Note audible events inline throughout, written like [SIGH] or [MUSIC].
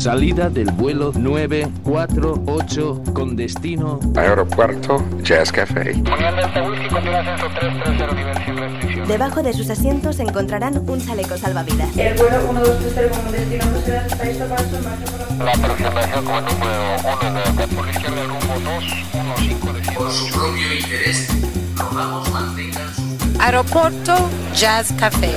Salida del vuelo 948 con destino Aeropuerto Jazz Café. Debajo de sus asientos encontrarán un chaleco salvavidas. El vuelo 1230 como destino proceda está listo para su marcha por la La aproximación como número 1 de por izquierda rumbo 215 Por su propio interés, rogamos mantengan su... Aeropuerto Jazz Café.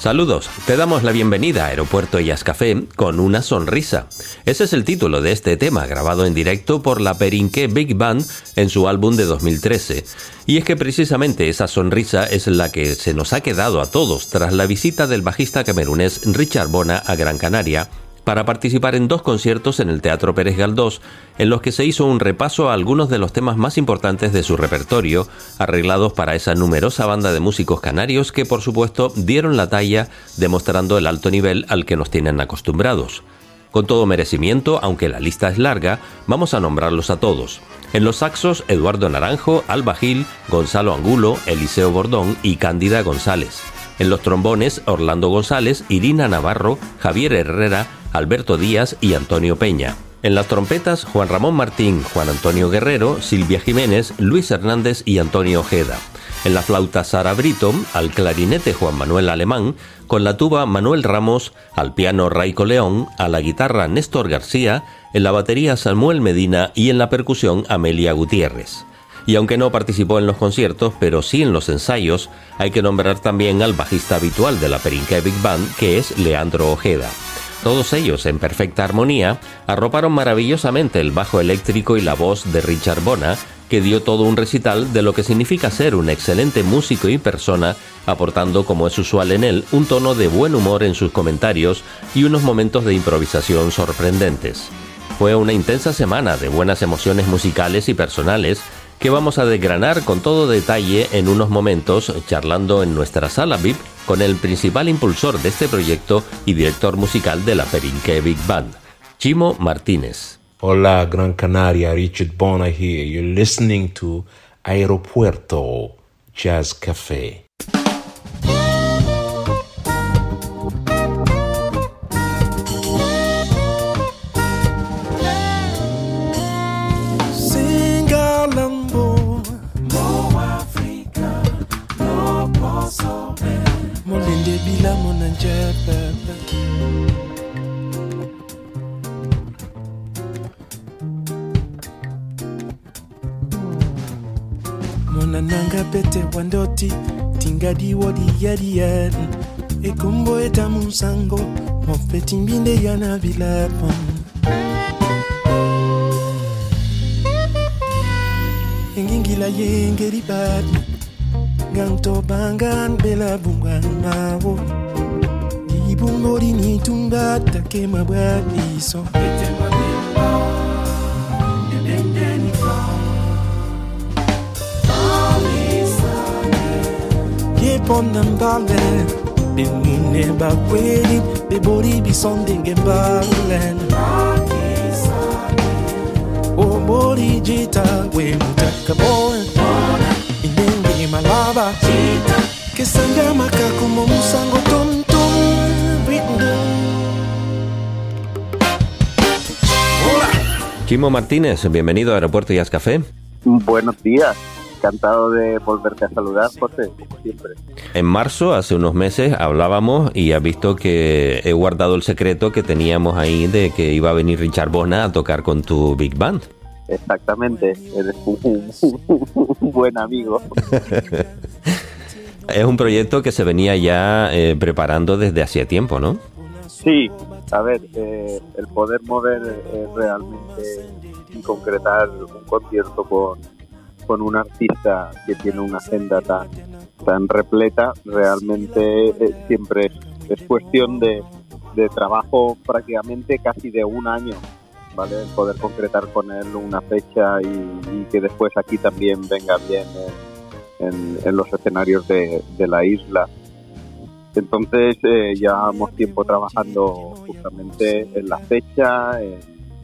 Saludos, te damos la bienvenida a Aeropuerto Jazz Café con una sonrisa. Ese es el título de este tema grabado en directo por la Perinqué Big Band en su álbum de 2013. Y es que precisamente esa sonrisa es la que se nos ha quedado a todos tras la visita del bajista camerunés Richard Bona a Gran Canaria para participar en dos conciertos en el Teatro Pérez Galdós, en los que se hizo un repaso a algunos de los temas más importantes de su repertorio, arreglados para esa numerosa banda de músicos canarios que por supuesto dieron la talla, demostrando el alto nivel al que nos tienen acostumbrados. Con todo merecimiento, aunque la lista es larga, vamos a nombrarlos a todos. En los saxos, Eduardo Naranjo, Alba Gil, Gonzalo Angulo, Eliseo Bordón y Cándida González. En los trombones, Orlando González, Irina Navarro, Javier Herrera, Alberto Díaz y Antonio Peña. En las trompetas, Juan Ramón Martín, Juan Antonio Guerrero, Silvia Jiménez, Luis Hernández y Antonio Ojeda. En la flauta Sara Brito, al clarinete Juan Manuel Alemán, con la tuba Manuel Ramos, al piano Raico León, a la guitarra Néstor García, en la batería Samuel Medina y en la percusión Amelia Gutiérrez. Y aunque no participó en los conciertos, pero sí en los ensayos, hay que nombrar también al bajista habitual de la Perinqué Big Band, que es Leandro Ojeda. Todos ellos, en perfecta armonía, arroparon maravillosamente el bajo eléctrico y la voz de Richard Bona, que dio todo un recital de lo que significa ser un excelente músico y persona, aportando, como es usual en él, un tono de buen humor en sus comentarios y unos momentos de improvisación sorprendentes. Fue una intensa semana de buenas emociones musicales y personales que vamos a desgranar con todo detalle en unos momentos charlando en nuestra sala VIP con el principal impulsor de este proyecto y director musical de la Perinque Big Band, Chimo Martínez. Hola Gran Canaria, Richard Bona here. You're listening to Aeropuerto Jazz Café. bila mona njaa baba mona nanga pete wandoti tingadi wodi yadi yadi ekombo etamu nsango mopeti mbinde ya na bilapa engingila ye engeli badi Gang tobangan bela bunga mawo Di bungo di ni tunga take mabadi so Ete mabimba Ebende ni fa Yepon nambale Bimune bakweli Bebori bisondenge mbalen Obori jita we mutaka boy. Malaba Kesanga makakumo musango tom tom Chimo Martínez, bienvenido a Aeropuerto Jazz Café. Buenos días, encantado de volverte a saludar, José, como siempre. En marzo, hace unos meses, hablábamos y has visto que he guardado el secreto que teníamos ahí de que iba a venir Richard Bona a tocar con tu Big Band. Exactamente, eres un, un buen amigo. [LAUGHS] es un proyecto que se venía ya eh, preparando desde hacía tiempo, ¿no? Sí, a ver, eh, el poder mover eh, realmente y concretar un concierto con, con un artista que tiene una agenda tan, tan repleta, realmente eh, siempre es, es cuestión de, de, trabajo prácticamente casi de un año, ¿vale? Poder concretar con él una fecha y, y que después aquí también venga bien en, en los escenarios de, de la isla. Entonces eh, llevamos tiempo trabajando justamente en la fecha, en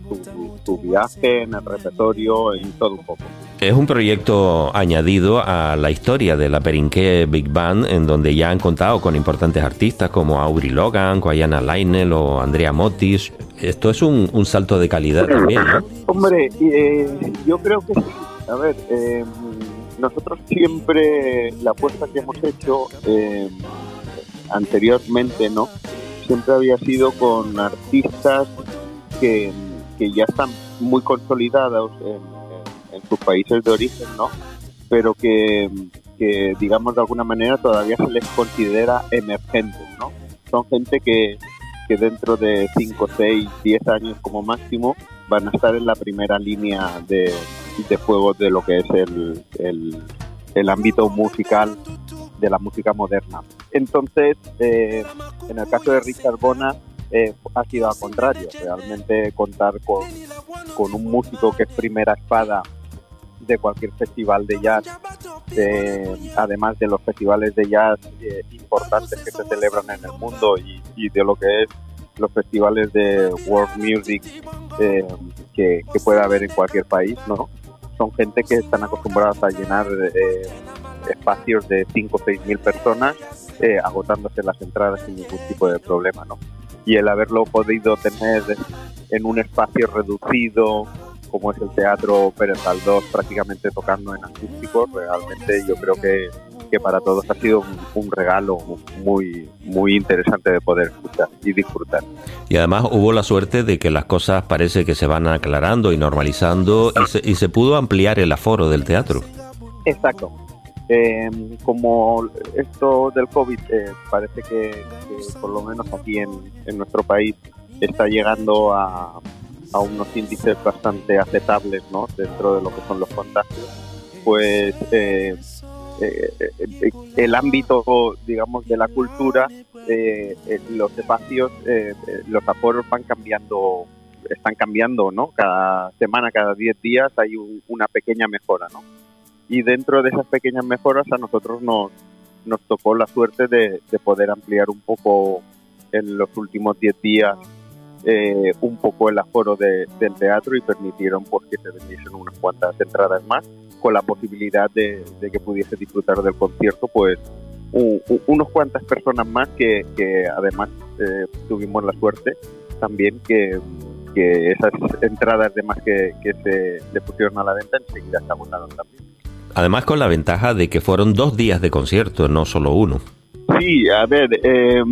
su, su, viaje, en el repertorio, en todo un poco. Es un proyecto añadido a la historia de la Perinqué Big Band, en donde ya han contado con importantes artistas como Auri Logan, Guayana Lainel o Andrea Motis. Esto es un, un salto de calidad también, ¿no? Hombre, eh, yo creo que sí. A ver, eh, nosotros siempre la apuesta que hemos hecho eh, anteriormente, ¿no? Siempre había sido con artistas que, que ya están muy consolidados en, en, en, sus países de origen, ¿no? Pero que, que, digamos, de alguna manera todavía [LAUGHS] se les considera emergentes, ¿no? Son gente que, que dentro de 5, 6, 10 años como máximo van a estar en la primera línea de, de fuego de lo que es el, el, el ámbito musical de la música moderna. Entonces, eh, en el caso de Richard Bona, eh, ha sido al contrario. Realmente contar con, con, un músico que es primera espada de cualquier festival de jazz, además de los festivales de jazz eh, importantes que se celebran en el mundo y, de lo que es los festivales de world music eh, que, que haber en cualquier país, ¿no? Son gente que están acostumbrados a llenar eh, espacios de 5 o 6 mil personas, eh, agotándose las entradas sin ningún tipo de problema, ¿no? Y el haberlo podido tener en un espacio reducido, como es el Teatro Pérez Galdós, prácticamente tocando en acústico, realmente yo creo que, que para todos ha sido un, un, regalo muy, muy interesante de poder escuchar y disfrutar. Y además hubo la suerte de que las cosas parece que se van aclarando y normalizando y se, y se pudo ampliar el aforo del teatro. Exacto, eh, como esto del COVID eh, parece que, por lo menos aquí en, nuestro país está llegando a, unos índices bastante aceptables ¿no? dentro de lo que son los contagios, pues eh, el ámbito, digamos, de la cultura, los espacios, los aforos van cambiando, están cambiando, ¿no? Cada semana, cada 10 días hay un, una pequeña mejora, ¿no? Y dentro de esas pequeñas mejoras a nosotros nos, nos tocó la suerte de, de poder ampliar un poco en los últimos 10 días eh, un poco el aforo de, del teatro y permitieron pues, que se vendiesen unas cuantas entradas más con la posibilidad de, que pudiese disfrutar del concierto pues un, un, unos cuantas personas más que, que además eh, tuvimos la suerte también que, que esas entradas de más que, se le pusieron a la venta enseguida se agotaron también. Además con la ventaja de que fueron dos días de concierto, no solo uno. Sí, a ver, eh,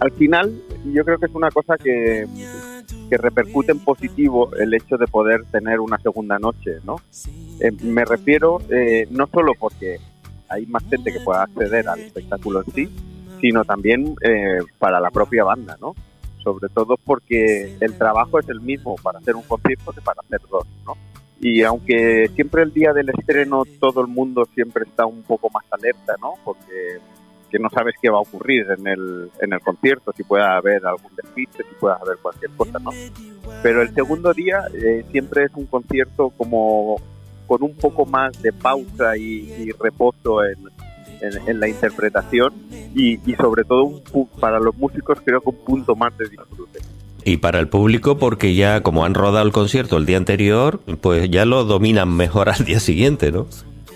al final yo creo que es una cosa que, que repercute en positivo el hecho de poder tener una segunda noche, ¿no? Eh, me refiero eh, no solo porque hay más gente que pueda acceder al espectáculo en sí, sino también eh, para la propia banda, ¿no? Sobre todo porque el trabajo es el mismo para hacer un concierto que para hacer dos, ¿no? Y aunque siempre el día del estreno todo el mundo siempre está un poco más alerta, ¿no? Porque que no sabes qué va a ocurrir en el, en el concierto, si puede haber algún despiste, si puede haber cualquier cosa, ¿no? Pero el segundo día eh, siempre es un concierto como con un poco más de pausa y, reposo en, en, en, la interpretación y, y sobre todo un, para los músicos creo que un punto más de disfrute. Y para el público porque ya como han rodado el concierto el día anterior, pues ya lo dominan mejor [LAUGHS] al día siguiente, ¿no?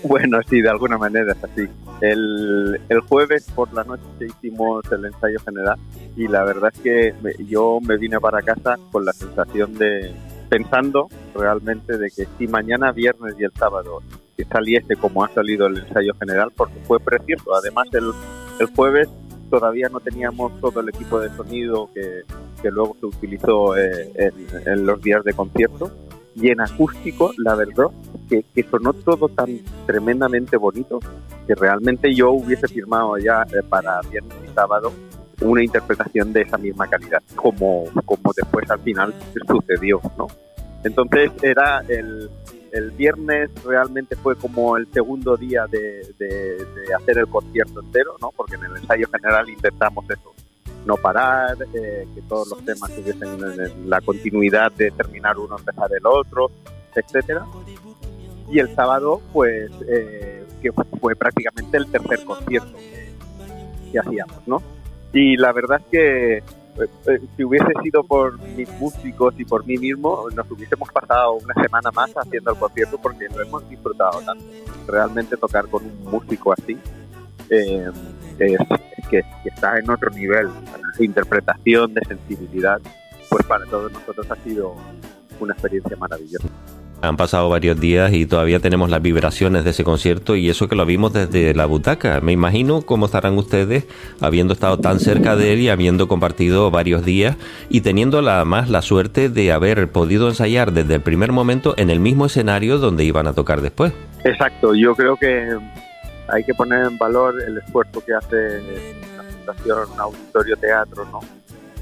Bueno, sí, de alguna manera es así. El, el jueves por la noche hicimos el ensayo general y la verdad es que me, yo me vine para casa con la sensación de, pensando realmente de que si mañana viernes y el sábado saliese como ha salido el ensayo general, porque fue precioso. Además, el, el jueves todavía no teníamos todo el equipo de sonido que, que luego se utilizó eh, en, en, los días de concierto. Y en acústico, la verdad, que, que, sonó todo tan tremendamente bonito que realmente yo hubiese firmado ya eh, para viernes y sábado una interpretación de esa misma calidad, como, como después al final sucedió, ¿no? Entonces era el, el viernes realmente fue como el segundo día de, de, de, hacer el concierto entero, ¿no? Porque en el ensayo general intentamos eso, no parar, eh, que todos los temas tuviesen la continuidad de terminar uno, empezar el otro, etcétera. Y el sábado, pues, eh, que fue prácticamente el tercer concierto que, que hacíamos, ¿no? Y la verdad es que eh, si hubiese sido por mis músicos y por mí mismo, nos hubiésemos pasado una semana más haciendo el concierto porque lo hemos disfrutado tanto. Realmente tocar con un músico así eh, es que, que, está en otro nivel de interpretación, de sensibilidad, pues para todos nosotros ha sido una experiencia maravillosa. Han pasado varios días y todavía tenemos las vibraciones de ese concierto y eso que lo vimos desde la butaca. Me imagino cómo estarán ustedes habiendo estado tan cerca de él y habiendo compartido varios días y teniendo la, más la suerte de haber podido ensayar desde el primer momento en el mismo escenario donde iban a tocar después. Exacto, yo creo que hay que poner en valor el esfuerzo que hace la Fundación Auditorio Teatro, ¿no?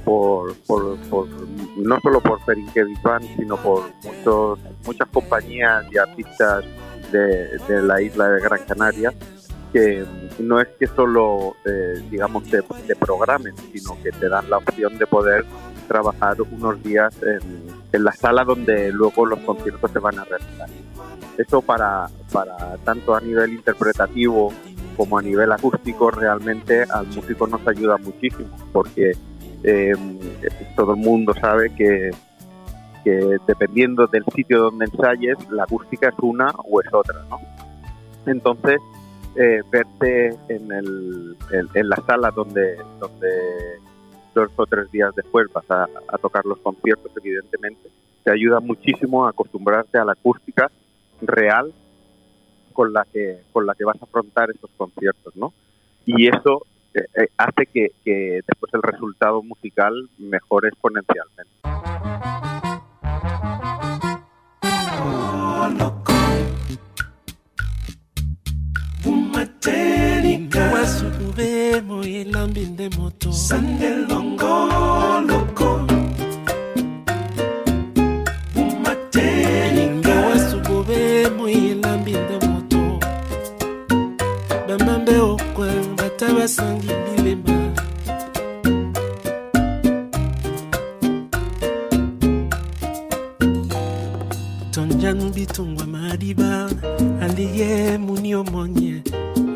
Por, por, por, no solo por Perinque Band, sino por muchos, muchas compañías y artistas de, de, la isla de Gran Canaria que no es que solo, eh, digamos, te, te, programen, sino que te dan la opción de poder trabajar unos días en, en la sala donde luego los conciertos se van a realizar. Eso para, para tanto a nivel interpretativo como a nivel acústico realmente al músico nos ayuda muchísimo porque eh, todo el mundo sabe que, que, dependiendo del sitio donde ensayes, la acústica es una o es otra, ¿no? Entonces, eh, verte en, el, en, en, la sala donde, donde dos o tres días después vas a, a, tocar los conciertos, evidentemente, te ayuda muchísimo a acostumbrarte a la acústica real con la que, con la que vas a afrontar esos conciertos, ¿no? Y eso eh, hace que, que, después el resultado musical mejore exponencialmente. nasangi bilemba tonjanu bitongwa madiba aliye muni omonye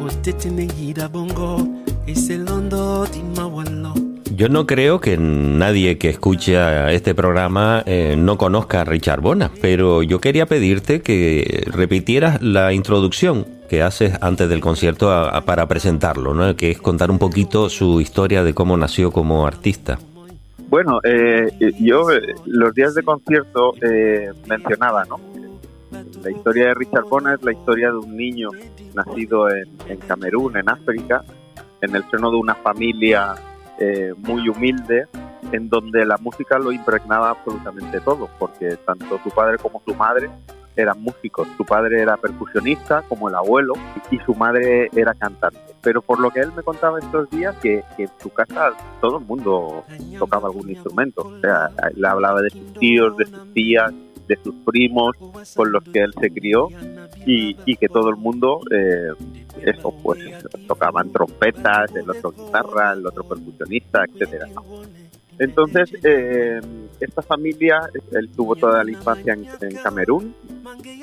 otetenengida bongo eselondo timawalo Yo no creo que nadie que escuche a este programa eh, no conozca a Richard Bona, pero yo quería pedirte que repitieras la introducción que haces antes del concierto a, para presentarlo, ¿no? que es contar un poquito su historia de cómo nació como artista. Bueno, eh, yo los días de concierto eh, mencionaba, ¿no? La historia de Richard Bona es la historia de un niño nacido en, en Camerún, en África, en el seno de una familia eh, muy humilde en donde la música lo impregnaba absolutamente todo, porque tanto su padre como su madre eran músicos. Su padre era percusionista, como el abuelo, y su madre era cantante. Pero por lo que él me contaba estos días, que, que en su casa todo el mundo tocaba algún instrumento. O sea, le hablaba de sus tíos, de sus tías, de sus primos con los que él se crió y, que todo el mundo eh, eso pues tocaban trompetas el otro guitarra el otro percusionista etcétera entonces eh, esta familia él tuvo toda la infancia en, Camerún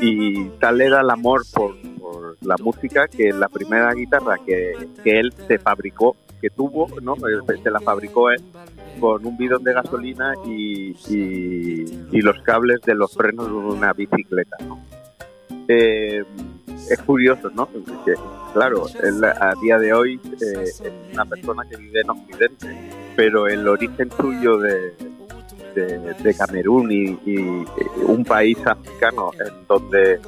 y tal era el amor por, por, la música que la primera guitarra que, que él se fabricó que tuvo no se la fabricó él con un bidón de gasolina y, los cables de los frenos de una bicicleta. Eh, es curioso, ¿no? Claro, él a día de hoy eh, es una persona que vive en Occidente, pero el origen suyo de, Camerún y, y, un país africano en donde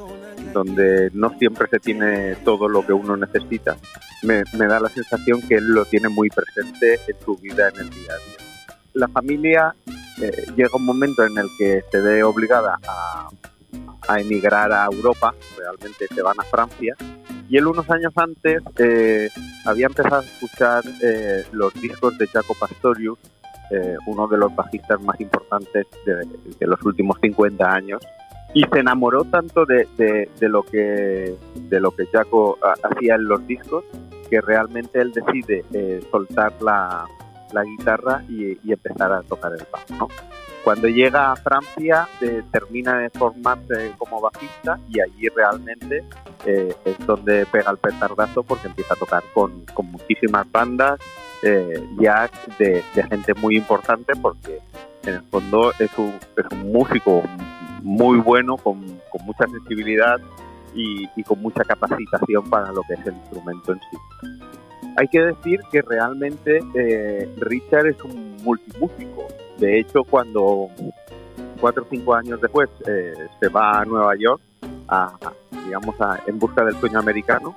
donde no siempre se tiene todo lo que uno necesita, me, me da la sensación que él lo tiene muy presente en su vida en el día a día la familia eh, llega un momento en el que se ve obligada a, emigrar a Europa, realmente se van a Francia, y él unos años antes eh, había empezado a escuchar eh, los discos de Jaco Pastorius, uno de los bajistas más importantes de, los últimos 50 años, y se enamoró tanto de, de, lo que de lo que Jaco hacía en los discos que realmente él decide soltar la, la guitarra y, empezar a tocar el bajo. Cuando llega a Francia eh, termina de formarse como bajista y allí realmente eh, es donde pega el petardazo porque empieza a tocar con, con muchísimas bandas eh, ya de, gente muy importante porque en el fondo es un, es un músico muy bueno, con, con mucha sensibilidad y con mucha capacitación para lo que es el instrumento en sí. Hay que decir que realmente eh, Richard es un multimúsico. De hecho, cuando cuatro o cinco años después eh, se va a Nueva York, a, digamos, a, en busca del sueño americano,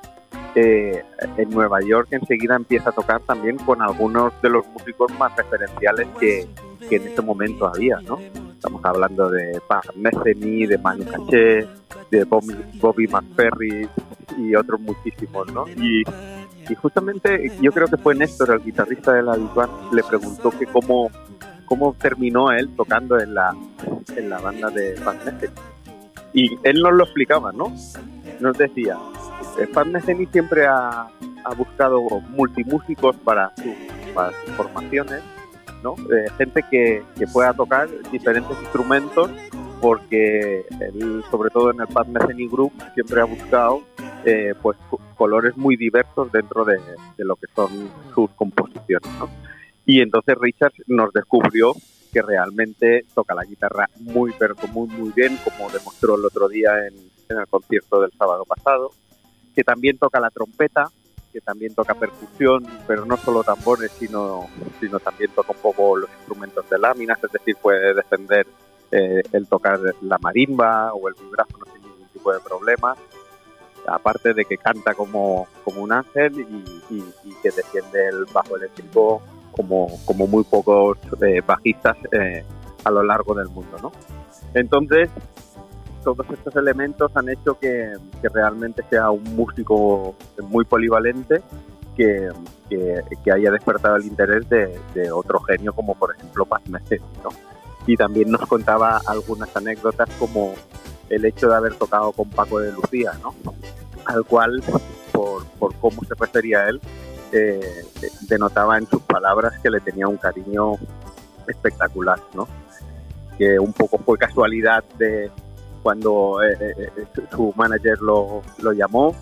eh, en Nueva York enseguida empieza a tocar también con algunos de los músicos más referenciales que, que en ese momento había, ¿no? Estamos hablando de Pat Metheny, de Manu Caché, de Bobby, Bobby McFerry y otros muchísimos, ¿no? Y justamente yo creo que fue Néstor, el guitarrista de la Big Band, le preguntó que cómo, cómo terminó él tocando en la, en la banda de Metheny. Y él nos lo explicaba, ¿no? Nos decía, Pat Metheny siempre ha, ha buscado multimúsicos para, para sus formaciones, ¿no? Eh, gente que, que, pueda tocar diferentes instrumentos porque él, sobre todo en el Pat Metheny Group, siempre ha buscado eh, pues colores muy diversos dentro de, de, lo que son sus composiciones, ¿no? Y entonces Richard nos descubrió que realmente toca la guitarra muy, pero muy, muy bien, como demostró el otro día en, en el concierto del sábado pasado, que también toca la trompeta, que también toca percusión, pero no solo tambores, sino, sino también toca un poco los instrumentos de láminas, es decir, puede defender eh, el tocar la marimba o el vibráfono sin ningún tipo de problema, aparte de que canta como, como un ángel y, que defiende el bajo eléctrico como, como muy pocos eh, bajistas eh, a lo largo del mundo, ¿no? Entonces, todos estos elementos han hecho que, realmente sea un músico muy polivalente que, que, haya despertado el interés de, otro genio como por ejemplo Paz Metheny, ¿no? Y también nos contaba algunas anécdotas como el hecho de haber tocado con Paco de Lucía, ¿no? Al cual, por, cómo se refería a él, eh, denotaba en sus palabras que le tenía un cariño espectacular, ¿no? Que un poco fue casualidad de, cuando eh, eh, su manager lo, lo llamó,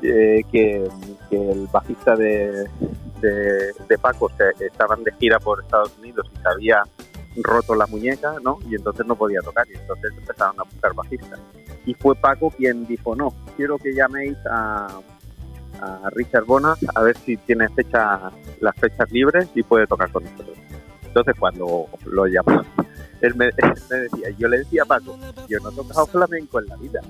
que, el bajista de, de, de Paco se, estaban de gira por Estados Unidos y se había roto la muñeca, ¿no? Y entonces no podía tocar y entonces empezaron a buscar bajistas. Y fue Paco quien dijo, no, quiero que llaméis a, a Richard Bona a ver si tiene fecha, las fechas libres y puede tocar con nosotros. Entonces cuando lo llamó él me, [LAUGHS] él me, decía, yo le decía a Paco, yo no he tocado flamenco en la vida.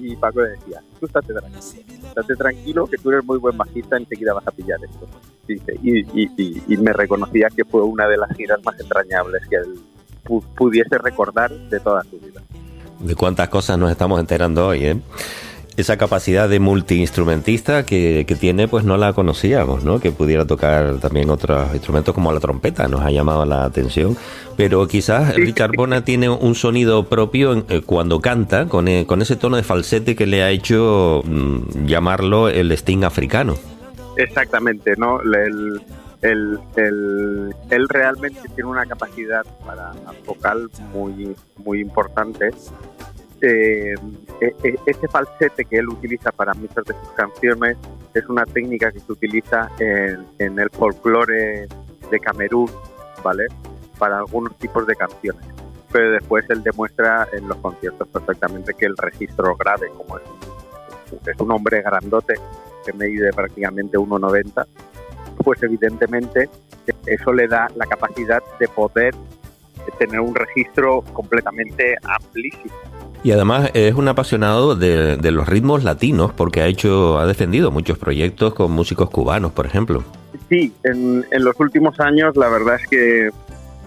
Y Paco le decía, tú estate tranquilo, estate tranquilo que tú eres muy buen bajista, enseguida vas a pillar esto. sí. Y, y- y- y me reconocía que fue una de las giras más entrañables que él pu- pudiese recordar de toda su vida. De cuántas cosas nos estamos enterando hoy, ¿eh? Esa capacidad de multiinstrumentista que, que tiene, pues no la conocíamos, ¿no? Que pudiera tocar también otros instrumentos como la trompeta, nos ha llamado la atención. Pero quizás Richard Bona tiene un sonido propio en- eh, cuando canta, con, eh, con ese tono de falsete que le ha hecho mm, llamarlo el Sting africano. Exactamente, ¿no? El, el, el- él realmente tiene una capacidad para vocal muy, muy importante. Eh, e- e- ese falsete que él utiliza para muchas de sus canciones es una técnica que se utiliza en, en el folclore de Camerún, ¿vale? Para algunos tipos de canciones. Pero después él demuestra en los conciertos perfectamente que el registro grave, como es, es un hombre grandote, que mide prácticamente 1,90, pues evidentemente eso le da la capacidad de poder tener un registro completamente amplísimo. Y además es un apasionado de, de los ritmos latinos porque ha hecho, ha defendido muchos proyectos con músicos cubanos, por ejemplo. Sí, en, en los últimos años la verdad es que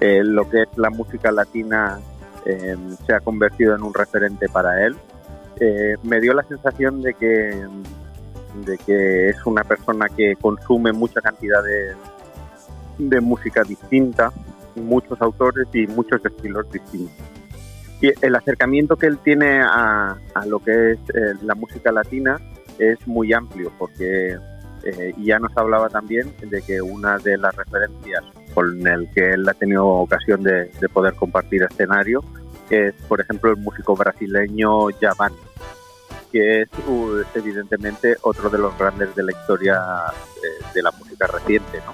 eh, lo que es la música latina eh, se ha convertido en un referente para él. Eh, me dio la sensación de que, de que es una persona que consume mucha cantidad de, de música distinta, muchos autores y muchos estilos distintos. Y el acercamiento que él tiene a, a lo que es eh, la música latina es muy amplio porque eh, ya nos hablaba también de que una de las referencias con el que él ha tenido ocasión de, de poder compartir escenario es, por ejemplo, el músico brasileño Javan, que es evidentemente otro de los grandes de la historia eh, de la música reciente. ¿no?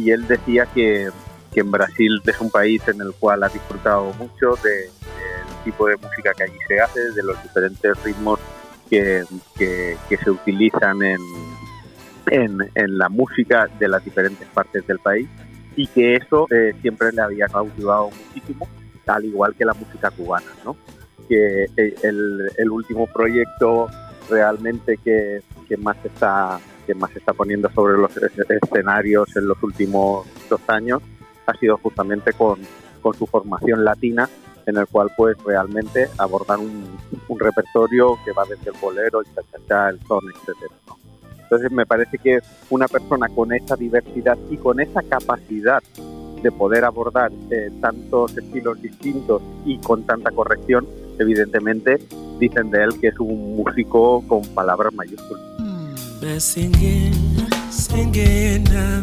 Y él decía que, que en Brasil es un país en el cual ha disfrutado mucho de- del tipo de música que allí se hace, de los diferentes ritmos que, que- que se utilizan en, en, en la música de las diferentes partes del país y que eso eh, siempre le había cautivado muchísimo, al igual que la música cubana, ¿no? Que eh, el, el último proyecto realmente que, que más está que más se está poniendo sobre los es- escenarios en los últimos dos años ha sido justamente con, con su formación latina en el cual pues realmente abordan un, un repertorio que va desde el bolero, el cha-cha-cha, el son, etcétera, ¿no? Entonces me parece que una persona con esa diversidad y con esa capacidad de poder abordar eh, tantos estilos distintos y con tanta corrección, evidentemente dicen de él que es un músico con palabras mayúsculas. But singing, singing now.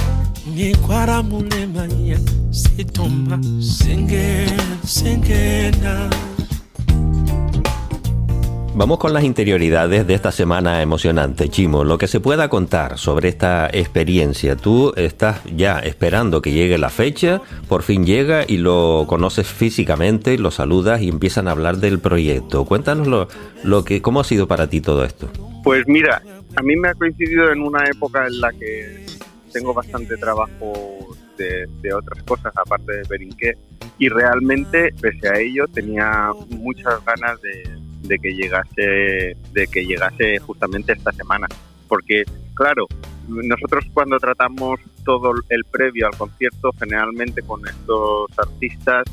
Nyekwara mulema ya sitomba Senge, sengena Vamos con las interioridades de esta semana emocionante, Chimo. Lo que se pueda contar sobre esta experiencia. Tú estás ya esperando que llegue la fecha, por fin llega y lo conoces físicamente, lo saludas y empiezan a hablar del proyecto. Cuéntanos lo, lo que, cómo ha sido para ti todo esto. Pues mira, a mí me ha coincidido en una época en la que tengo bastante trabajo de, de otras cosas aparte de Berinqué. Y realmente pese a ello tenía muchas ganas de, de que llegase de que llegase justamente esta semana. Porque claro nosotros cuando tratamos todo el previo al concierto generalmente con estos artistas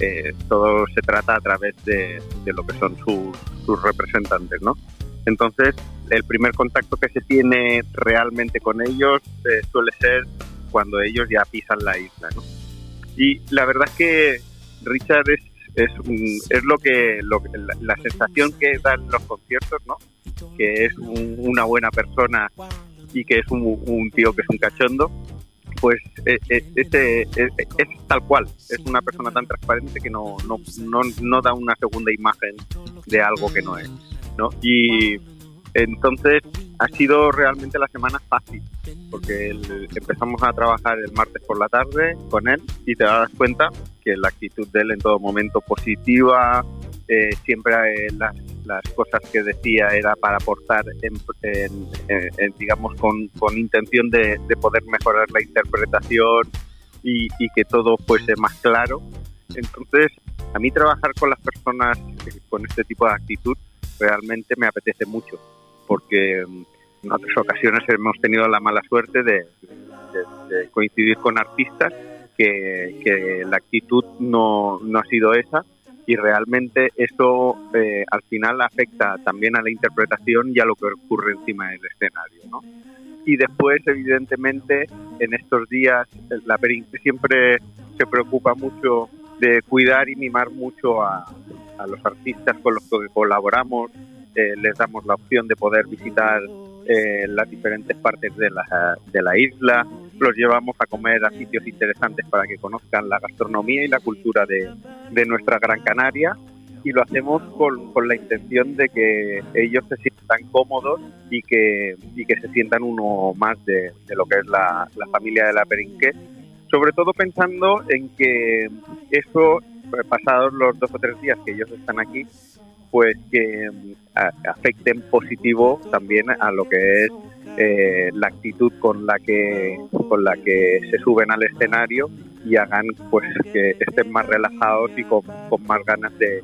eh, todo se trata a través de, de lo que son sus, sus representantes no entonces, el primer contacto que se tiene realmente con ellos eh, suele ser cuando ellos ya pisan la isla, ¿no? Y la verdad es que Richard es, es, es lo que, lo la, la sensación que dan los conciertos, ¿no? Que es un- una buena persona y que es un, tío que es un cachondo, pues eh, ese, es, es tal cual. Es una persona tan transparente que no, no, no, no da una segunda imagen de algo que no es. ¿No? Y entonces ha sido realmente la semana fácil, porque empezamos a trabajar el martes por la tarde con él y te das cuenta que la actitud de él en todo momento positiva, eh, siempre eh, las, cosas que decía era para aportar, en, digamos, con, intención de, de poder mejorar la interpretación y, y que todo fuese más claro. Entonces, a mí trabajar con las personas eh, con este tipo de actitud realmente me apetece mucho, porque en otras ocasiones hemos tenido la mala suerte de, coincidir con artistas que, que la actitud no, no ha sido esa y realmente eso eh, al final afecta también a la interpretación y a lo que ocurre encima del escenario. Y después, evidentemente, en estos días, la Perinque siempre se preocupa mucho de cuidar y mimar mucho a, a los artistas con los que colaboramos. Eh, les damos la opción de poder visitar eh, las diferentes partes de la, de la isla. Los llevamos a comer a sitios interesantes para que conozcan la gastronomía y la cultura de, de nuestra Gran Canaria y lo hacemos con, con la intención de que ellos se sientan cómodos y que, y que se sientan uno más de, de lo que es la, la familia de la Perinque, sobre todo pensando en que eso, pasados los dos o tres días que ellos están aquí, pues que mm, afecten positivo también a lo que es eh, la actitud con la que con la que se suben al escenario y hagan pues que estén más relajados y con, con más ganas de,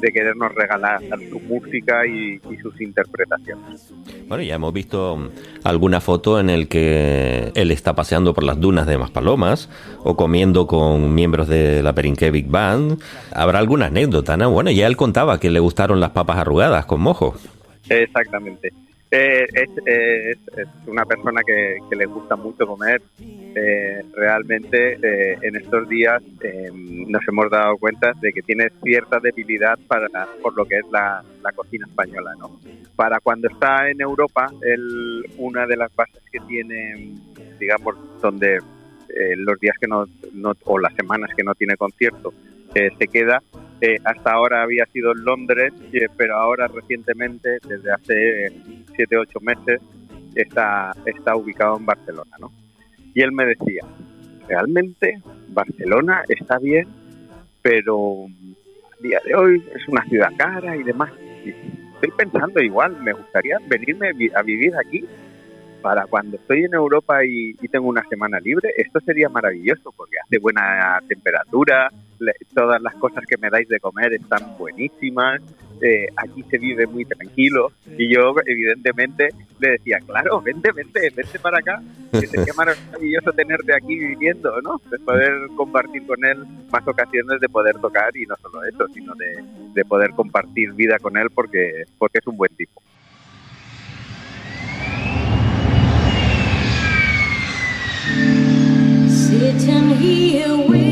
de querernos regalar su música y, y sus interpretaciones. Bueno, ya hemos visto mm, alguna foto en el que él está paseando por las dunas de Maspalomas o comiendo con miembros de la Perinque Big Band. Habrá alguna anécdota, ¿no? Bueno, ya él contaba que le gustaron las papas arrugadas con mojo. Exactamente. Eh, es, una persona que, que le gusta mucho comer. Eh, realmente eh, en estos días eh, nos hemos dado cuenta de que tiene cierta debilidad para por lo que es la, la cocina española. ¿no? Para cuando está en Europa, él, una de las bases que tiene, digamos, donde eh, los días que no, no- o las semanas que no tiene concierto eh, se queda, eh, hasta ahora había sido en Londres, eh, pero ahora recientemente, desde hace siete ocho meses, está, está ubicado en Barcelona. ¿no? Y él me decía, realmente Barcelona está bien, pero a día de hoy es una ciudad cara y demás. Y estoy pensando igual, me gustaría venirme a vivir aquí para cuando estoy en Europa y, y tengo una semana libre, esto sería maravilloso porque hace buena temperatura, le- todas las cosas que me dais de comer están buenísimas, eh, aquí se vive muy tranquilo y yo evidentemente le decía, claro, vente, vente, vente para acá, que sería [LAUGHS] maravilloso tenerte aquí viviendo, ¿no? De poder compartir con él más ocasiones de poder tocar y no solo eso, sino de, de poder compartir vida con él porque, porque es un buen tipo. Sitting here with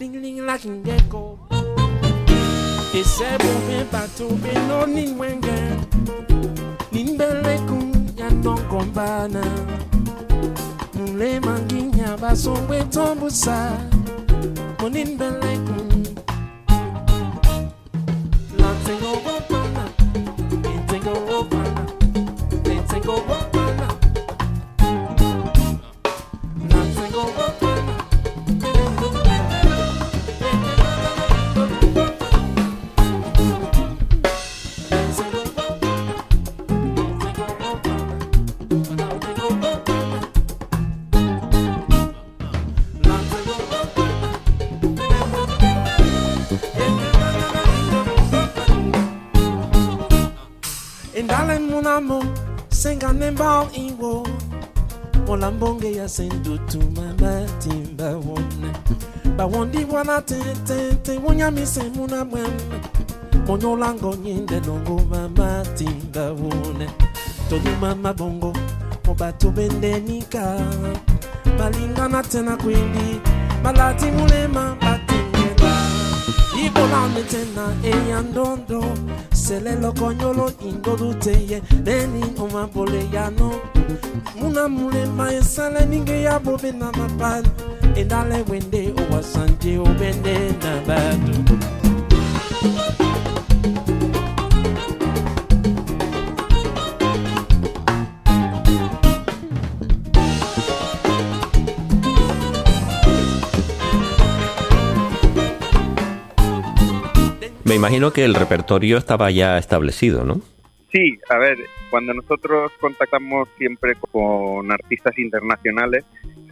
ding ding like an gecko. Et c'est bon, mais pas tout, mais non, ni wenga. Kun, y'a non gombana. Nous y'a pas son béton boussa. Mon in belle kun. Over. yasendo tumama timba wona bawondi wana ten ten ten wonya tentente wonyamise muna mwana monyolango nyinde longo mama timba wone tonu mama bongo mo mobato bendenika balingana tena kwindi balati mulema batingela ibolane tena eyandondo selelo konyolo indodu teye neni omabole yano muna mulema esale ninge ya bobe na mapal endale wende owasanje obende na batu Me imagino que el repertorio estaba ya establecido, ¿no? Sí, a ver, cuando nosotros contactamos siempre con artistas internacionales,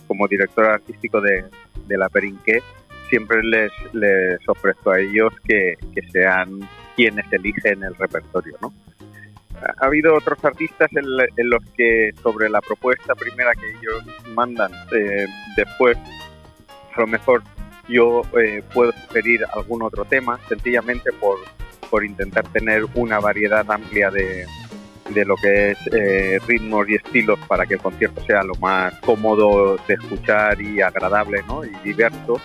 como director artístico de, la Perinqué, siempre les, les ofrezco a ellos que, sean quienes eligen el repertorio, ¿no? Ha habido otros artistas en, en los que sobre la propuesta primera que ellos mandan, eh, después a lo mejor yo eh, puedo sugerir algún otro tema, sencillamente por, por intentar tener una variedad amplia de, de lo que es eh, ritmos y estilos para que el concierto sea lo más cómodo de escuchar y agradable ¿no? y diverso.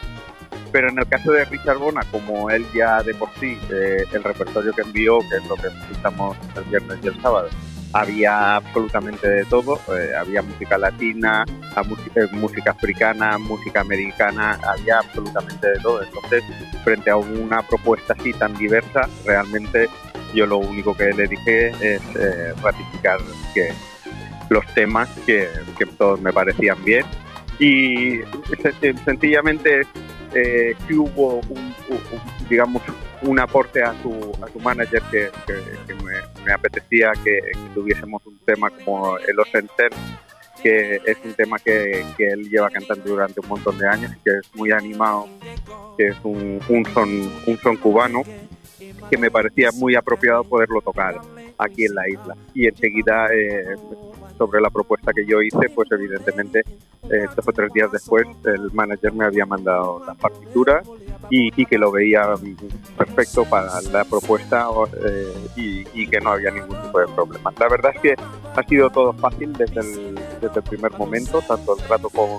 Pero en el caso de Richard Bona, como él ya de por sí, eh, el repertorio que envió, que es lo que escuchamos el viernes y el sábado, había absolutamente de todo, eh, había música latina, música, música, africana, música americana, había absolutamente de todo. Entonces, frente a una propuesta así tan diversa, realmente yo lo único que le dije es eh, ratificar que los temas que, que, todos me parecían bien y sencillamente eh, sí hubo un, digamos un aporte a tu, a tu manager que, que, que me, me, apetecía que, tuviésemos un tema como el Osenter que es un tema que, que, él lleva cantando durante un montón de años que es muy animado que es un, un son un son cubano que me parecía muy apropiado poderlo tocar aquí en la isla. Y enseguida eh, sobre la propuesta que yo hice, pues evidentemente eh, dos o tres días después el manager me había mandado la partitura y, que lo veía perfecto para la propuesta eh, y, que no había ningún tipo de problema. La verdad es que ha sido todo fácil desde el, desde el primer momento, tanto el trato con,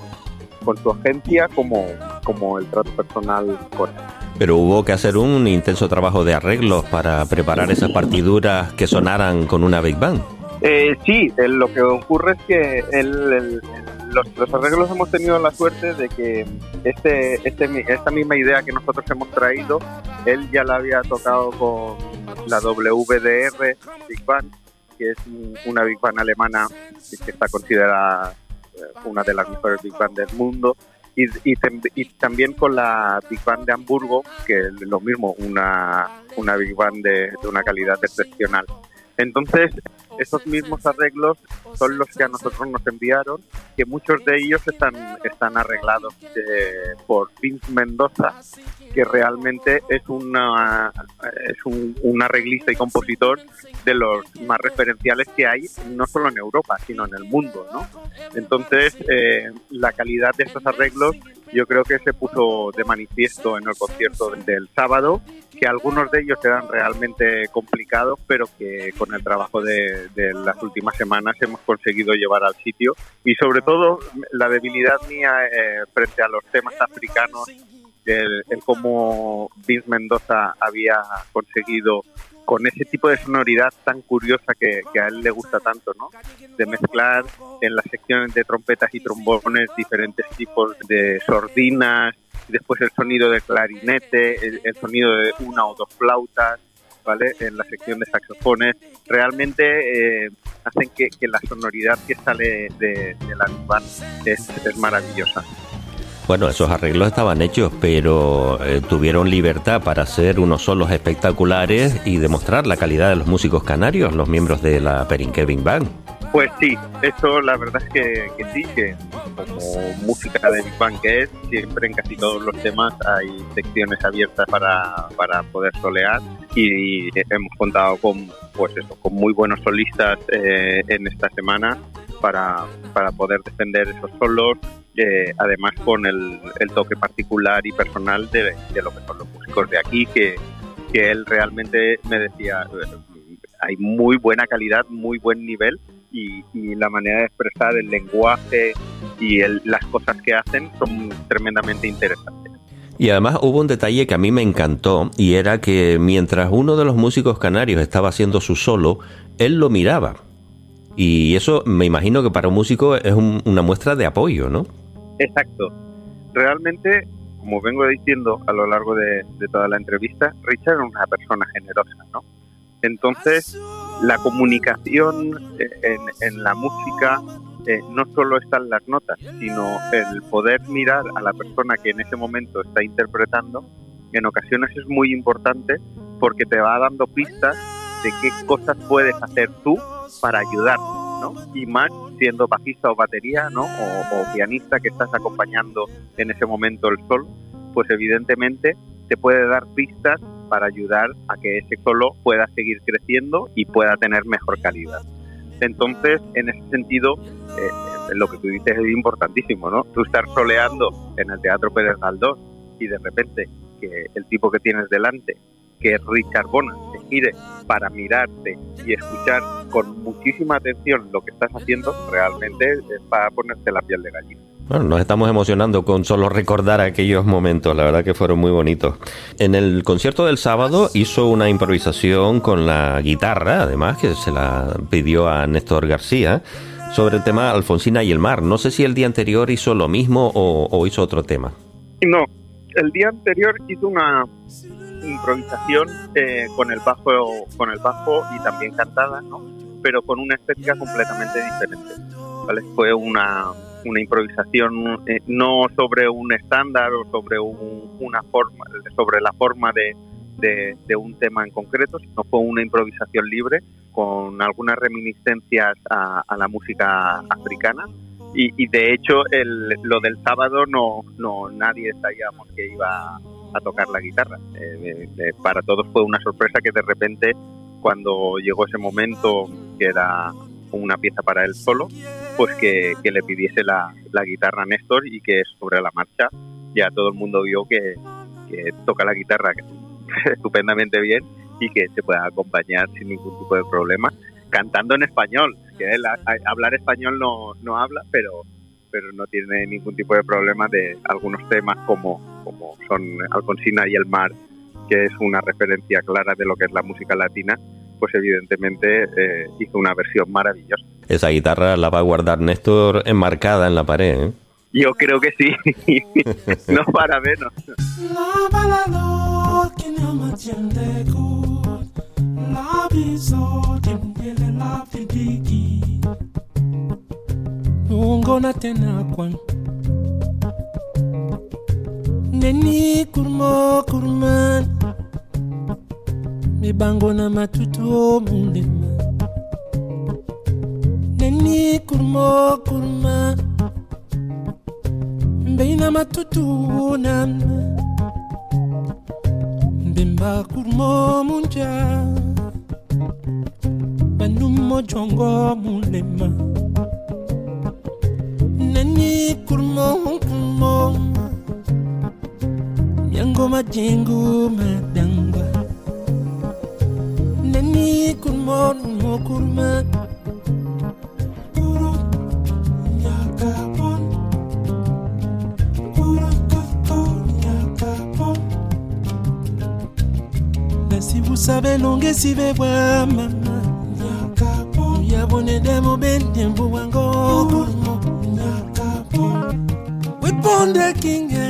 con su agencia como, como el trato personal con él. Pero hubo que hacer un intenso trabajo de arreglos para preparar esas partituras que sonaran con una Big Band. Eh, sí, el, lo que ocurre es que los, los, arreglos hemos tenido la suerte de que este, este, esta misma idea que nosotros hemos traído, él ya la había tocado con la WDR Big Band, que es una Big Band alemana que está considerada una de las mejores Big Band del mundo. Y, y, también con la Big Band de Hamburgo, que es lo mismo, una, una Big Band de una calidad excepcional. Entonces, esos mismos arreglos son los que a nosotros nos enviaron, que muchos de ellos están, están arreglados eh, por Vince Mendoza, que realmente es, una, es un, un, arreglista y compositor de los más referenciales que hay, no solo en Europa, sino en el mundo. ¿no? Entonces, eh, la calidad de estos arreglos yo creo que se puso de manifiesto en el concierto del sábado, que algunos de ellos eran realmente complicados, pero que con el trabajo de, de, las últimas semanas hemos conseguido llevar al sitio. Y sobre todo la debilidad mía eh, frente a los temas africanos, el, el cómo Vince Mendoza había conseguido con ese tipo de sonoridad tan curiosa que, a él le gusta tanto, ¿no? De mezclar en las secciones de trompetas y trombones diferentes tipos de sordinas, después el sonido del clarinete, el, sonido de una o dos flautas, ¿vale? En la sección de saxofones, realmente eh, hacen que, la sonoridad que sale de, de la band es, es maravillosa. Bueno, esos arreglos estaban hechos, pero eh, tuvieron libertad para hacer unos solos espectaculares y demostrar la calidad de los músicos canarios, los miembros de la Perinque Big Band. Pues sí, eso la verdad es que, que, sí, que como música de Big Bang que es, siempre en casi todos los temas hay secciones abiertas para, para poder solear y, hemos contado con pues eso, con muy buenos solistas eh, en esta semana para, para poder defender esos solos, eh, además con el, el, toque particular y personal de, de, lo que son los músicos de aquí, que, que él realmente me decía, hay muy buena calidad, muy buen nivel, y, y la manera de expresar el lenguaje y el- las cosas que hacen son tremendamente interesantes. Y además hubo un detalle que a mí me encantó y era que mientras uno de los músicos canarios estaba haciendo su solo, él lo miraba. Y eso me imagino que para un músico es un- una muestra de apoyo, ¿no? Exacto. Realmente, como vengo diciendo a lo largo de, toda la entrevista, Richard es una persona generosa, ¿no? Entonces, la comunicación eh, en, la música eh, no solo están las notas, sino el poder mirar a la persona que en ese momento está interpretando, en ocasiones es muy importante porque te va dando pistas de qué cosas puedes hacer tú para ayudar, Y más siendo bajista o batería, ¿no? O, pianista que estás acompañando en ese momento el sol, pues evidentemente te puede dar pistas para ayudar a que ese solo pueda seguir creciendo y pueda tener mejor calidad. Entonces, en ese sentido, eh, eh, lo que tú dices es importantísimo, ¿no? Tú estar soleando en el Teatro Pérez Galdós y de repente que el tipo que tienes delante, que Richard Bona, se gire para mirarte y escuchar con muchísima atención lo que estás haciendo, realmente es para ponerte la piel de gallina. Bueno, nos estamos emocionando con solo recordar aquellos momentos, la verdad que fueron muy bonitos. En el concierto del sábado hizo una improvisación con la guitarra, además, que se la pidió a Néstor García, sobre el tema Alfonsina y el mar. No sé si el día anterior hizo lo mismo o, o hizo otro tema. No, el día anterior hizo una improvisación eh, con el bajo con el bajo y también cantada, ¿no? Pero con una estética completamente diferente. Fue una, una improvisación eh, no sobre un estándar o sobre un- una forma, sobre la forma de, un tema en concreto, sino fue una improvisación libre con algunas reminiscencias a, la música africana y, de hecho lo del sábado no, no nadie sabíamos que iba a tocar la guitarra. Eh, eh, para todos fue una sorpresa que de repente cuando llegó ese momento que era una pieza para él solo, pues que, que le pidiese la, la guitarra a Néstor y que sobre la marcha ya todo el mundo vio que, que toca la guitarra [LAUGHS] estupendamente bien y que se pueda acompañar sin ningún tipo de problema cantando en español que él a- a- hablar español no, no habla pero pero no tiene ningún tipo de problema de algunos temas como como son Alfonsina y el mar que es una referencia clara de lo que es la música latina pues evidentemente eh, hizo una versión maravillosa Esa guitarra la va a guardar Néstor enmarcada en la pared. ¿eh? yo creo que sí [LAUGHS] no para menos na tena kwan. Neni kurmo kurman. Mi bango na matutu mundema. Neni kurmo kurman. Mbina matutu nana. Bimba kurmo munja Bandumo jongo mulema Mimi kurmo kurmo. Nyango majengo madangwa Nani kurmo kurmo kurma Si vous savez longue si vous voyez maman, yabone demo ben tiempo wango. Kurmo Ponde kinge.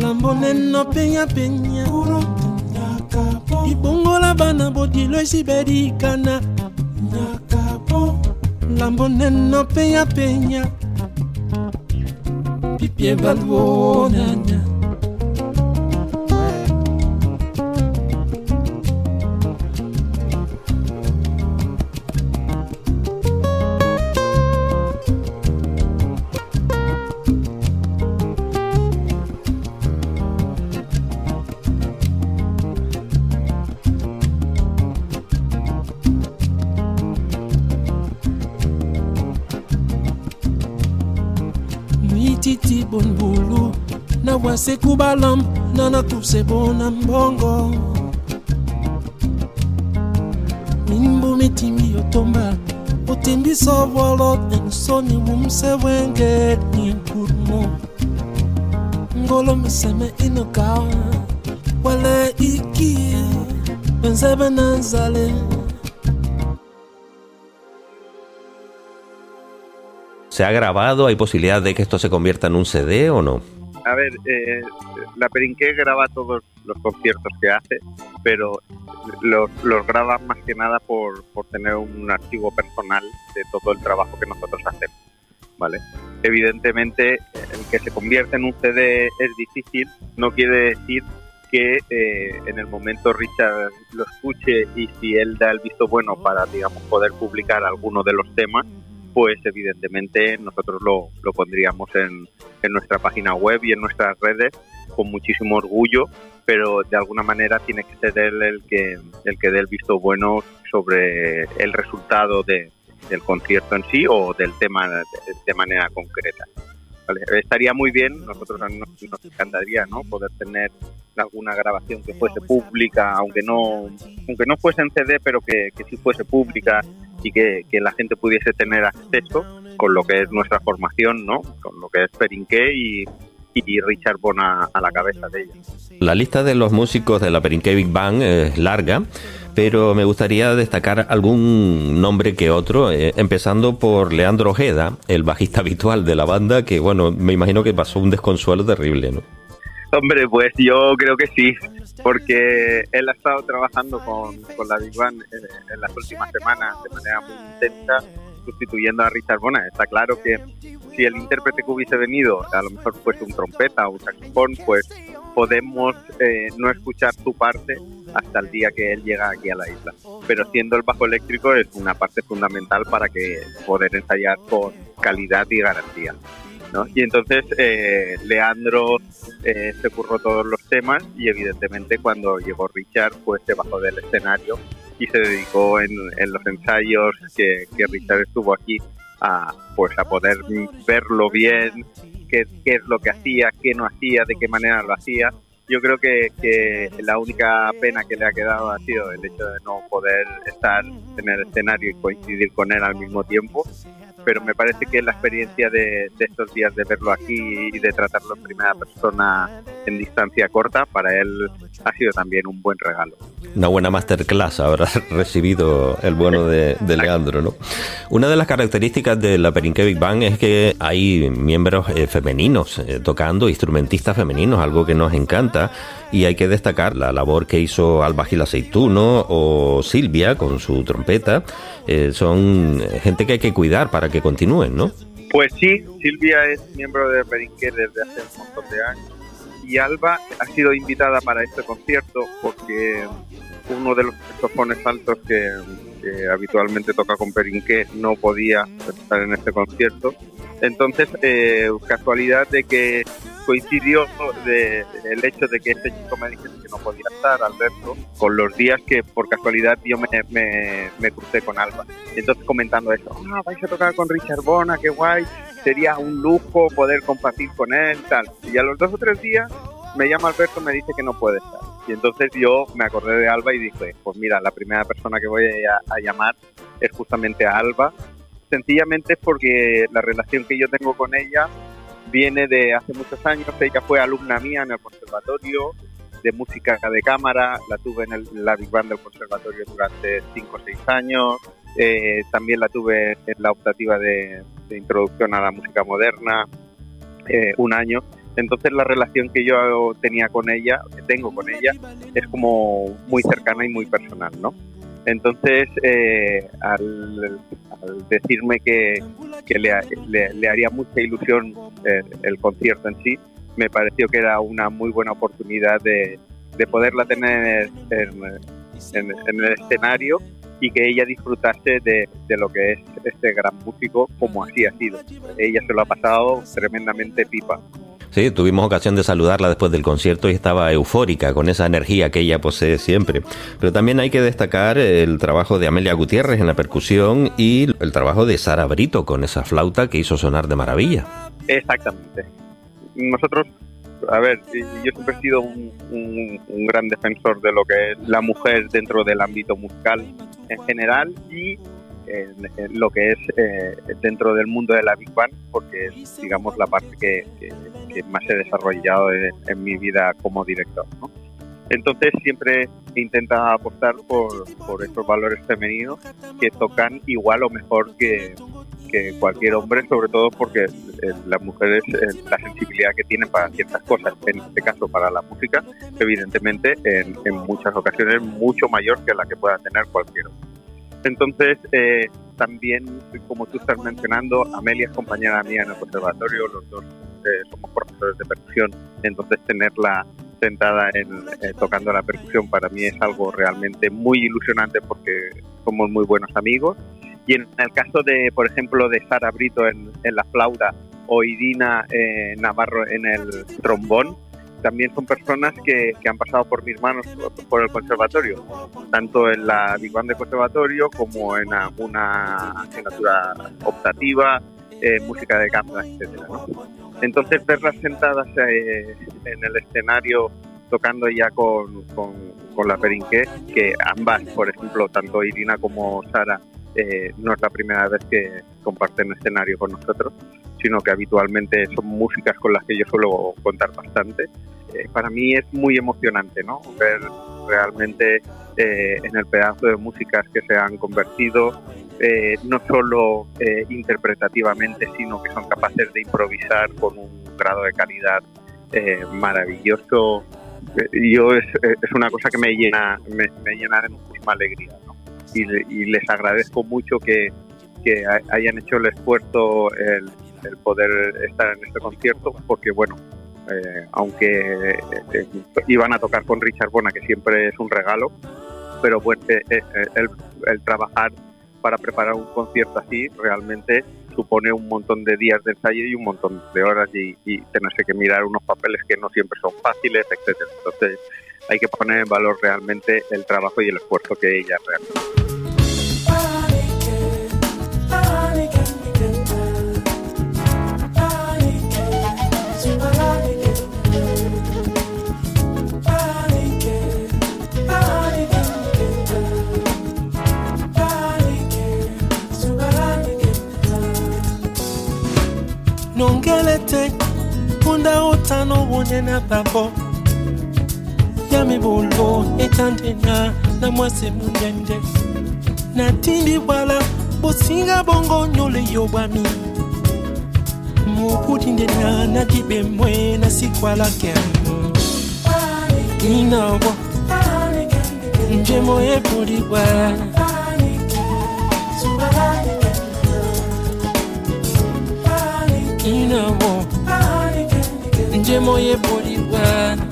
Lambo neno penya penya ibongola bana bodilo esibelikana lambo neno penya penya pipie baluonana na wase kubalam nana kuse bona mbongo mimbu mitimi yotomba utimbisa walo ensoni mumsewenge ninkurmo ngolo miseme inoka wale iki benzebe nanzale ¿Se ha grabado? ¿Hay posibilidad de que esto se convierta en un CD o no? A ver, eh, la Perinqué graba todos los conciertos que hace, pero los, graba más que nada por, por tener un archivo personal de todo el trabajo que nosotros hacemos. ¿vale? Evidentemente, el que se convierta en un CD es difícil, no quiere decir que eh, en el momento Richard lo escuche y si él da el visto bueno para, digamos, poder publicar alguno de los temas, pues evidentemente nosotros lo, lo pondríamos en, en nuestra página web y en nuestras redes con muchísimo orgullo, pero de alguna manera tiene que ser él el que, el que dé el visto bueno sobre el resultado de, del concierto en sí o del tema de, de manera concreta. ¿Vale? Estaría muy bien, nosotros nos, nos encantaría ¿no? poder tener alguna grabación que fuese pública, aunque no aunque no fuese en CD, pero que, que sí fuese pública y que, que, la gente pudiese tener acceso con lo que es nuestra formación, ¿no? con lo que es Perinqué y, y Richard Bona a la cabeza de ella. La lista de los músicos de la Perinqué Big Bang es larga, pero me gustaría destacar algún nombre que otro, eh, empezando por Leandro Ojeda, el bajista habitual de la banda, que bueno, me imagino que pasó un desconsuelo terrible, ¿no? Hombre, pues yo creo que sí, porque él ha estado trabajando con, con la Big Band en, en, las últimas semanas de manera muy intensa, sustituyendo a Richard Bona. Está claro que si el intérprete que hubiese venido a lo mejor fuese un trompeta o un saxofón, pues podemos eh, no escuchar su parte hasta el día que él llega aquí a la isla. Pero siendo el bajo eléctrico es una parte fundamental para que poder ensayar con calidad y garantía. ¿no? Y entonces eh, Leandro eh, se curró todos los temas y evidentemente cuando llegó Richard pues se bajó del escenario y se dedicó en, los ensayos que, Richard estuvo aquí a pues a poder verlo bien, qué, es lo que hacía, qué no hacía, de qué manera lo hacía yo creo que, la única pena que le ha quedado ha sido el hecho de no poder estar en el escenario y coincidir con él al mismo tiempo. Pero me parece que la experiencia de, de estos días de verlo aquí y de tratarlo en primera persona en distancia corta, para él ha sido también un buen regalo. Una buena masterclass habrá [LAUGHS] recibido el bueno de, de Leandro, ¿no? Una de las características de la Perinque Big Bang es que hay miembros eh, femeninos eh, tocando, instrumentistas femeninos, algo que nos encanta y hay que destacar la labor que hizo Alba Gil Aceituno o Silvia con su trompeta. Eh, son gente que hay que cuidar para que continúen, ¿no? Pues sí, Silvia es miembro de Perinque desde hace un montón de años y Alba ha sido invitada para este concierto porque uno de los saxofones altos que, habitualmente toca con Perinqué no podía estar en este concierto. Entonces, eh, casualidad de que coincidió el hecho de que este chico me dijese que no podía estar, Alberto, con los días que por casualidad yo me crucé con Alba. Entonces comentando eso, ah, vais a tocar con Richard Bona, qué guay, sería un lujo poder compartir con él, tal. Y a los dos o tres días me llama Alberto y me dice que no puede estar. Y entonces yo me acordé de Alba y dije, pues mira, la primera persona que voy a, llamar es justamente a Alba, sencillamente porque la relación que yo tengo con ella viene de hace muchos años. Ella fue alumna mía en el conservatorio de música de cámara, la tuve en, el, la Big Band del conservatorio durante 5 o 6 años. Eh, también la tuve en la optativa de, de introducción a la música moderna eh, un año. Entonces la relación que yo tenía con ella, que tengo con ella, es como muy cercana y muy personal, ¿no? Entonces, eh, al, al, decirme que, le, haría mucha ilusión eh, el concierto en sí, me pareció que era una muy buena oportunidad de, de poderla tener en, en, en, el escenario y que ella disfrutase de, de, lo que es este gran músico como así ha sido. Ella se lo ha pasado tremendamente pipa. Sí, tuvimos ocasión de saludarla después del concierto y estaba eufórica con esa energía que ella posee siempre. Pero también hay que destacar el trabajo de Amelia Gutiérrez en la percusión y el trabajo de Sara Brito con esa flauta que hizo sonar de maravilla. Exactamente. Nosotros, a ver, yo siempre he sido un, un, un gran defensor de lo que es la mujer dentro del ámbito musical en general y en, en lo que es eh, dentro del mundo de la Big Band, porque es, digamos, la parte que, que- que más he desarrollado en, en mi vida como director. ¿no? Entonces siempre intenta apostar por, por estos valores femeninos que tocan igual o mejor que, que cualquier hombre, sobre todo porque eh, las mujeres, eh, la sensibilidad que tienen para ciertas cosas, en este caso para la música, evidentemente en, en muchas ocasiones mucho mayor que la que pueda tener cualquier hombre. Entonces, eh, también, como tú estás mencionando, Amelia es compañera mía en el conservatorio, los dos eh, somos profesores de percusión, entonces tenerla sentada en, eh, tocando la percusión para mí es algo realmente muy ilusionante porque somos muy buenos amigos. Y en el caso de, por ejemplo, de Sara Brito en, en la flauta o Irina eh, Navarro en el trombón, también son personas que, que han pasado por mis manos por, el conservatorio, tanto en la Big Band de conservatorio como en alguna asignatura optativa, eh, música de cámara, etcétera. ¿no? Entonces verlas sentadas eh, en el escenario tocando ya con, con, con la Perinqué, que ambas, por ejemplo, tanto Irina como Sara, eh, no es la primera vez que comparten escenario con nosotros, sino que habitualmente son músicas con las que yo suelo contar bastante. Eh, para mí es muy emocionante, ¿no? Ver realmente eh, en el pedazo de músicas que se han convertido, eh, no solo eh, interpretativamente, sino que son capaces de improvisar con un grado de calidad eh, maravilloso. Yo es, es una cosa que me llena, me, me llena de muchísima alegría, ¿no? Y, le- y les agradezco mucho que, que ha- hayan hecho el esfuerzo el, el poder estar en este concierto, porque bueno, eh, aunque eh, eh, iban a tocar con Richard Bona, que siempre es un regalo, pero pues eh, eh, el, el trabajar para preparar un concierto así realmente supone un montón de días de ensayo y un montón de horas y, y tenerse que mirar unos papeles que no siempre son fáciles, etcétera. Entonces hay que poner en valor realmente el trabajo y el esfuerzo que babo yami mibulbo etantena na mwasi munjenje natindi bwala bosinga bongo nyole yobwami mobuti ndena nadibe mwe nasikwala kemo ninawo njemo ebuli bwala ninawo njemo yebuli bwala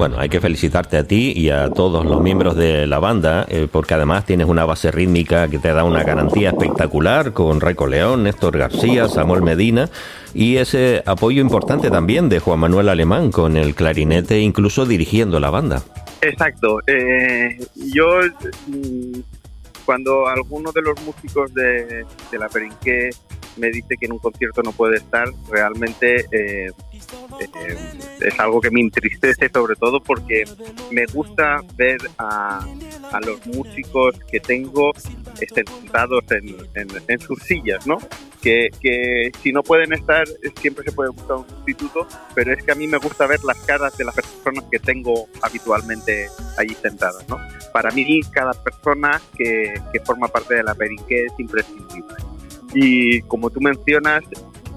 Bueno, hay que felicitarte a ti y a todos los miembros de la banda, eh, porque además tienes una base rítmica que te da una garantía espectacular con Reco León, Néstor García, Samuel Medina y ese apoyo importante también de Juan Manuel Alemán con el clarinete, incluso dirigiendo la banda. Exacto. Eh, yo, mm, cuando alguno de los músicos de, de la Perinqué me dice que en un concierto no puede estar, realmente eh, eh, es algo que me entristece, sobre todo porque me gusta ver a, a los músicos que tengo estén sentados en, en- en sus sillas, ¿no? Que, que si no pueden estar, siempre se puede buscar un sustituto, pero es que a mí me gusta ver las caras de las personas que tengo habitualmente allí sentadas, ¿no? Para mí, cada persona que, que forma parte de la Perinqué es imprescindible. Y como tú mencionas,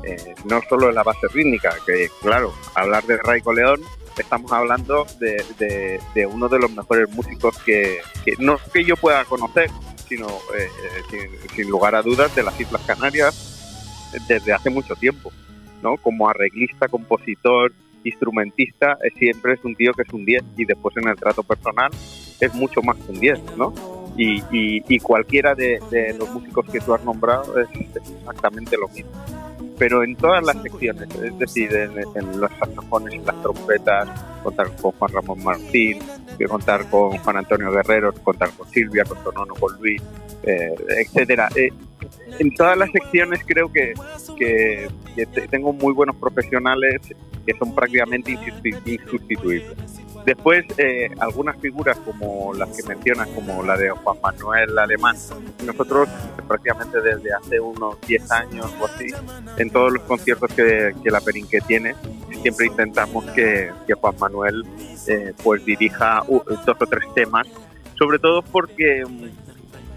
eh, no solo en la base rítmica, que claro, hablar de Raico León, estamos hablando de, uno de los mejores músicos que, que no que yo pueda conocer, sino eh, sin, sin lugar a dudas de las Islas Canarias desde hace mucho tiempo, ¿no? Como arreglista, compositor, instrumentista, eh, siempre es un tío que es un 10 y después en el trato personal es mucho más que un 10, ¿no? Y, y- y cualquiera de, de los músicos que tú has nombrado es exactamente lo mismo. Pero en todas las secciones, es decir, en, en los saxofones, en las trompetas, contar con Juan Ramón Martín, contar con Juan Antonio Guerrero, contar con Silvia, con Tonono, con Luis, eh, etcétera. Eh, en todas las secciones creo que, que, que te- tengo muy buenos profesionales que son prácticamente insusti- insustituibles. Después, eh, algunas figuras como las que mencionas, como la de Juan Manuel Alemán, nosotros prácticamente desde hace unos 10 años o así, en todos los conciertos que, la Perinque tiene, siempre intentamos que, Juan Manuel eh, pues dirija dos o tres temas, sobre todo porque mm,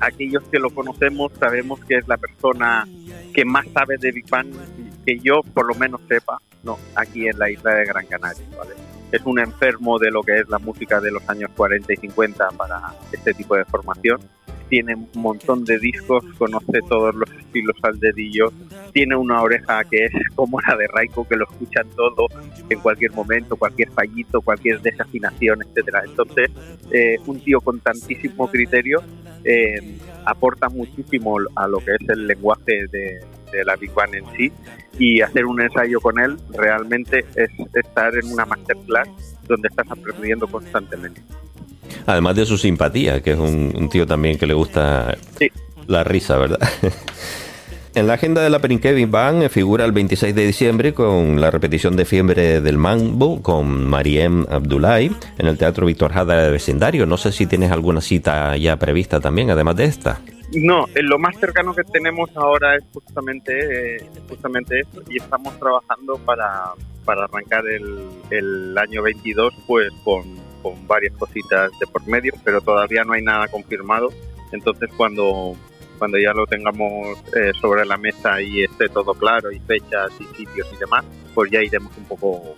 aquellos que lo conocemos sabemos que es la persona que más sabe de Big que yo por lo menos sepa no aquí en la isla de Gran Canaria ¿vale? Es un enfermo de lo que es la música de los años 40 y 50 para este tipo de formación. Tiene un montón de discos conoce todos los estilos al dedillo tiene una oreja que es [LAUGHS] como la de Raiko que lo escuchan todo en cualquier momento cualquier fallito cualquier desafinación etcétera. Entonces eh, un tío con tantísimo criterio eh, aporta muchísimo a lo que es el lenguaje de, de la Big Bang en sí y hacer un ensayo con él realmente es estar en una masterclass donde estás aprendiendo constantemente. Además de su simpatía, que es un, un tío también que le gusta Sí. la risa, ¿verdad? [LAUGHS] En la agenda de la Perinque Big Bang figura el 26 de diciembre con la repetición de Fiebre del Mambo con Mariem Abdullahi en el Teatro Víctor Jada de Vecindario. No sé si tienes alguna cita ya prevista también, además de esta. No, eh, lo más cercano que tenemos ahora es justamente, eh, justamente eso y estamos trabajando para, para arrancar el, el año 22 pues con, con varias cositas de por medio, pero todavía no hay nada confirmado. Entonces cuando, cuando ya lo tengamos eh, sobre la mesa y esté todo claro y fechas y sitios y demás, pues ya iremos un poco,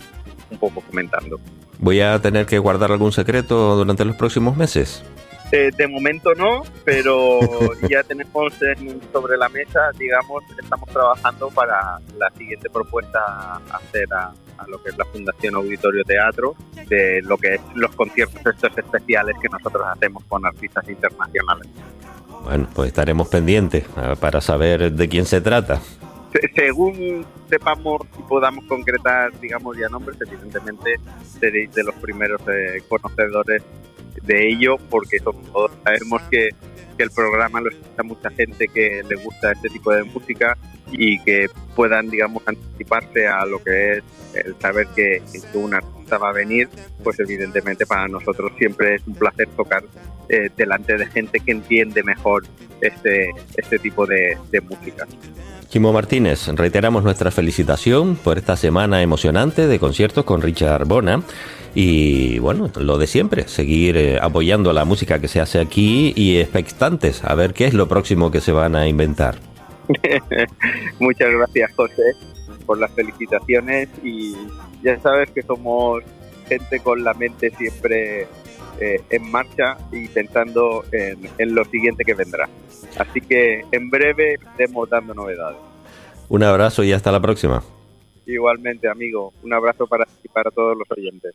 un poco comentando. ¿Voy a tener que guardar algún secreto durante los próximos meses? Eh, de momento no, pero [LAUGHS] ya tenemos en- sobre la mesa, digamos, estamos trabajando para la siguiente propuesta a hacer a, a lo que es la Fundación Auditorio Teatro, de lo que es los conciertos estos especiales que nosotros hacemos con artistas internacionales. Bueno, pues estaremos pendientes para saber de quién se trata. Se- según sepamos y podamos concretar, digamos, ya nombres, evidentemente seréis de los primeros eh, conocedores de ello, porque sobre todo sabemos que, que el programa lo escucha mucha gente que le gusta este tipo de música y que puedan, digamos, anticiparse a lo que es el saber que, que un artista va a venir, pues evidentemente para nosotros siempre es un placer tocar eh, delante de gente que entiende mejor este, este tipo de, de música. Chimo Martínez, reiteramos nuestra felicitación por esta semana emocionante de conciertos con Richard Bona. Y bueno, lo de siempre, seguir eh, apoyando la música que se hace aquí y expectantes a ver qué es lo próximo que se van a inventar. [LAUGHS] Muchas gracias, José, por las felicitaciones y ya sabes que somos gente con la mente siempre eh, en marcha y pensando en, en lo siguiente que vendrá. Así que en breve estemos dando novedades. Un abrazo y hasta la próxima. Igualmente, amigo, un abrazo para ti y para todos los oyentes.